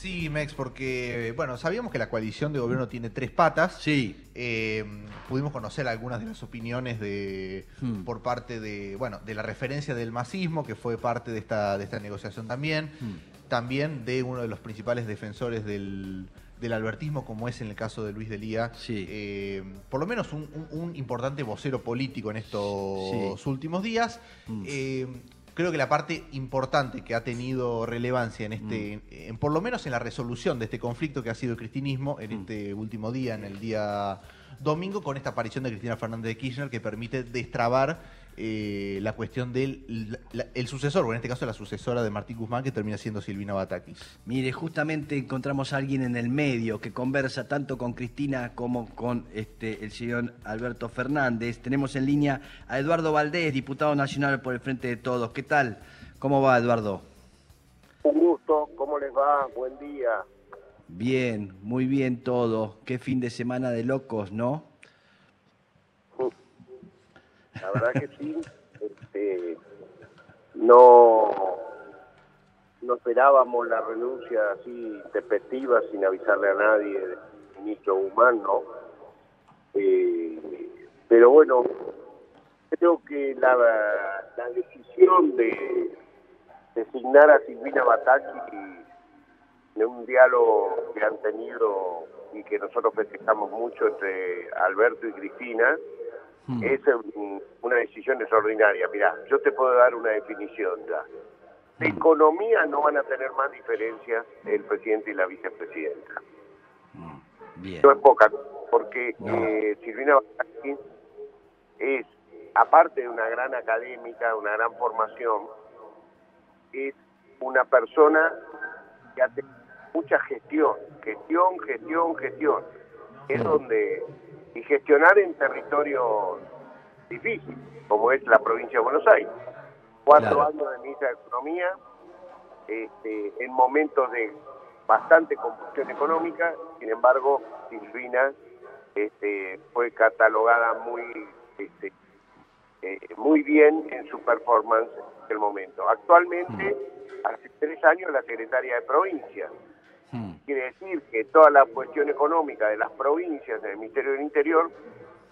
Sí, Mex, porque, bueno, sabíamos que la coalición de gobierno tiene tres patas. Sí. Eh, pudimos conocer algunas de las opiniones de Hmm. por parte de, bueno, de la referencia del masismo, que fue parte de esta, de esta negociación también. Hmm. También de uno de los principales defensores del, del albertismo, como es en el caso de Luis Delía. Sí. Eh, por lo menos un, un- un importante vocero político en estos últimos días. Mm. Eh, creo que la parte importante que ha tenido relevancia en este, en, por lo menos en la resolución de este conflicto que ha sido el cristinismo en Mm. este último día, en el día domingo, con esta aparición de Cristina Fernández de Kirchner que permite destrabar eh, la cuestión del la- el sucesor, o en este caso la sucesora de Martín Guzmán, que termina siendo Silvina Batakis. Mire, justamente encontramos a alguien en el medio que conversa tanto con Cristina como con este, el señor Alberto Fernández. Tenemos en línea a Eduardo Valdés, diputado nacional por el Frente de Todos. ¿Qué tal? ¿Cómo va, Eduardo? Un gusto, ¿cómo les va? Buen día. Bien, muy bien todo. Qué fin de semana de locos, ¿no? La verdad que sí. Este, no, no esperábamos la renuncia así despectiva sin avisarle a nadie del ministro Guzmán, ¿no? Eh, pero bueno, creo que la, la decisión de designar a Silvina Bataki de un diálogo que han tenido y que nosotros festejamos mucho entre Alberto y Cristina, Hmm. es un- una decisión extraordinaria. Mira, yo te puedo dar una definición ya. De economía no van a tener más diferencias el presidente y la vicepresidenta. Mm, Bien. No es poca, porque No. eh, Silvina Bataki es, aparte de una gran académica, una gran formación, es una persona que hace mucha gestión, gestión, gestión, gestión. Es donde, y gestionar en territorio difícil, como es la provincia de Buenos Aires. Cuatro Claro. años de ministra de Economía, este, en momentos de bastante confusión económica, sin embargo, Silvina este, fue catalogada muy este, eh, muy bien en su performance en aquel momento. Actualmente, hace tres años, la secretaria de provincia. Mm, Quiere decir que toda la cuestión económica de las provincias en el Ministerio del Interior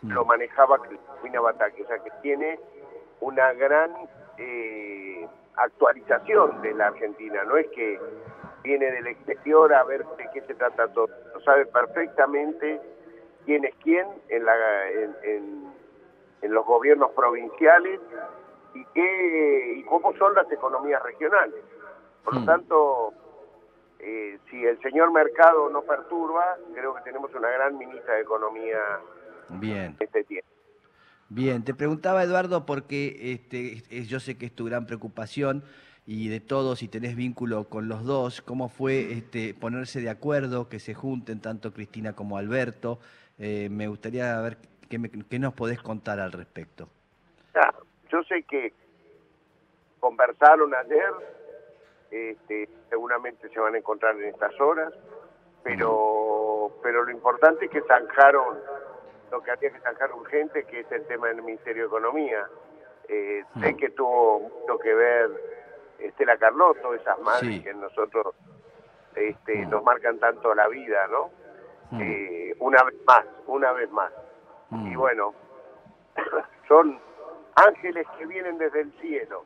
Mm. lo manejaba Cristina Bataki, o sea que tiene una gran eh, actualización de la Argentina, no es que viene del exterior a ver de qué se trata todo, lo sabe perfectamente quién es quién en, la, en, en- en los gobiernos provinciales y, qué, y cómo son las economías regionales. Por lo Mm. tanto, eh, si el señor Mercado no perturba, creo que tenemos una gran ministra de Economía Bien. en este tiempo. Bien, te preguntaba Eduardo porque este, es- yo sé que es tu gran preocupación y de todos, si tenés vínculo con los dos, cómo fue este, ponerse de acuerdo, que se junten tanto Cristina como Alberto. Eh, me gustaría ver qué, me- qué nos podés contar al respecto. Ya, yo sé que conversaron ayer, este, seguramente se van a encontrar en estas horas, pero, pero lo importante es que zanjaron lo que había que zanjar urgente, que es el tema del Ministerio de Economía. Eh, Sé que tuvo mucho que ver Estela Carlotto, esas madres Sí. que nosotros este, nos marcan tanto la vida, ¿no? Eh, una vez más, una vez más. Y bueno, son ángeles que vienen desde el cielo.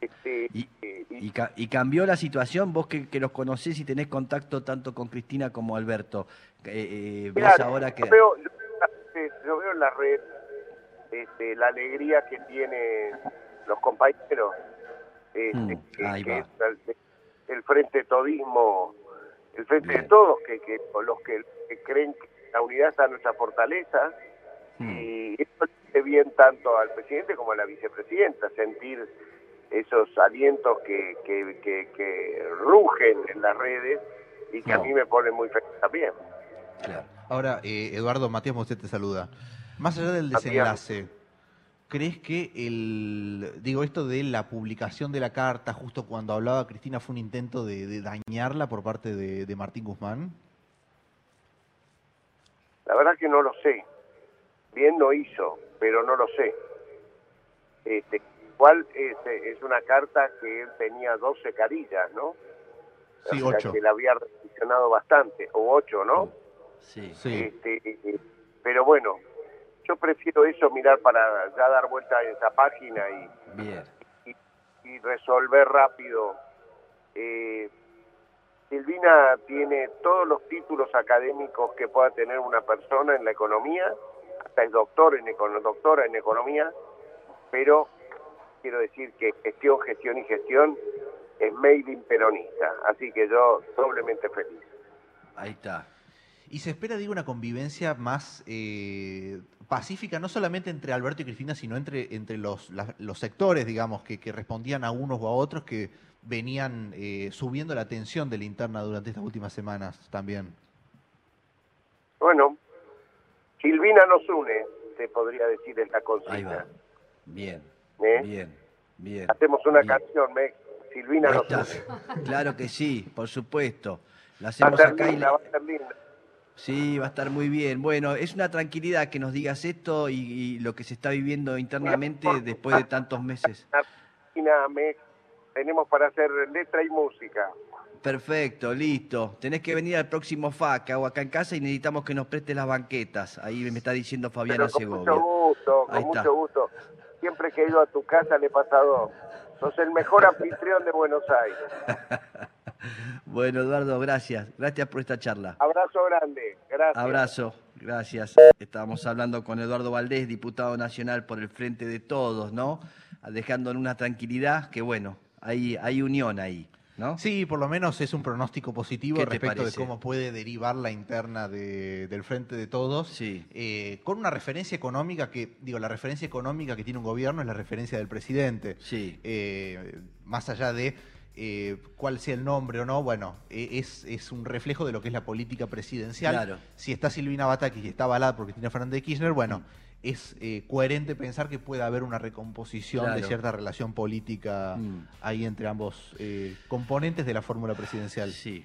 Este, Y- eh, y- Y, ca- y cambió la situación, vos que, que los conocés y tenés contacto tanto con Cristina como Alberto. Eh, eh, Mirá, ¿Ves ahora que...? yo, veo, yo, yo veo en la red este, la alegría que tienen los compañeros, este, Mm, que- ahí que va. es el, el frente todismo, el frente Bien. de todos, que, que los que, que creen que la unidad está en nuestra fortaleza, Mm. y eso le hace bien tanto al presidente como a la vicepresidenta, sentir esos alientos que, que, que, que rugen en las redes y que No. a mí me ponen muy feliz también. Claro. Ahora, eh, Eduardo, Matías Mostet te saluda. Más allá del desenlace, ¿crees que el, digo, esto de la publicación de la carta justo cuando hablaba Cristina fue un intento de, de dañarla por parte de, de Martín Guzmán? La verdad que no lo sé. Bien lo hizo, pero no lo sé. Este, igual es, es una carta que él tenía 12 carillas, ¿no? Sí, o sea, ocho. que la había reflexionado bastante, o ocho, ¿no? Sí. Sí. Este, eh, pero bueno, yo prefiero eso, mirar para ya dar vuelta a esa página y, Bien. y, y resolver rápido. Eh, Silvina tiene todos los títulos académicos que pueda tener una persona en la economía, hasta el doctor en econo- doctora en economía, pero quiero decir que gestión, gestión y gestión es made in peronista, así que yo doblemente feliz. Ahí está. Y se espera, digo, una convivencia más eh, pacífica, no solamente entre Alberto y Cristina, sino entre, entre los, la- los sectores, digamos, que, que respondían a unos o a otros que venían eh, subiendo la tensión de la interna durante estas últimas semanas también. Bueno, Silvina nos une, se podría decir en la Ahí consigna. va. Bien. ¿Eh? Bien. Bien. Hacemos una bien. canción, Mex. Silvina Ahí nos está. Claro que sí, por supuesto. La Va a hacemos acá y linda, la- va a ser linda. Sí, va a estar muy bien. Bueno, es una tranquilidad que nos digas esto y, y lo que se está viviendo internamente después de tantos meses. Mex, tenemos para hacer letra y música. Perfecto, listo. Tenés que venir al próximo FA que hago acá en casa y necesitamos que nos prestes las banquetas. Ahí me está diciendo Fabiana Pero con Segovia. mucho gusto, Ahí con está. mucho gusto. Siempre que he ido a tu casa le he pasado. Sos el mejor anfitrión de Buenos Aires. Bueno, Eduardo, gracias. Gracias por esta charla. Abrazo grande. Gracias. Abrazo, gracias. Estábamos hablando con Eduardo Valdés, diputado nacional por el Frente de Todos, ¿no? Dejando en una tranquilidad que, bueno, hay, hay unión ahí, ¿no? Sí, por lo menos es un pronóstico positivo ¿Qué te respecto de cómo puede derivar la interna de- del Frente de Todos. Sí. eh, con una referencia económica que, digo, la referencia económica que tiene un gobierno es la referencia del presidente. Sí. Eh, más allá de eh, cuál sea el nombre o no, bueno, eh, es, es un reflejo de lo que es la política presidencial. Claro. Si está Silvina Batakis y está avalada por Cristina Fernández de Kirchner, bueno, es eh, coherente pensar que puede haber una recomposición de cierta relación política Mm. ahí entre ambos eh, componentes de la fórmula presidencial. Sí.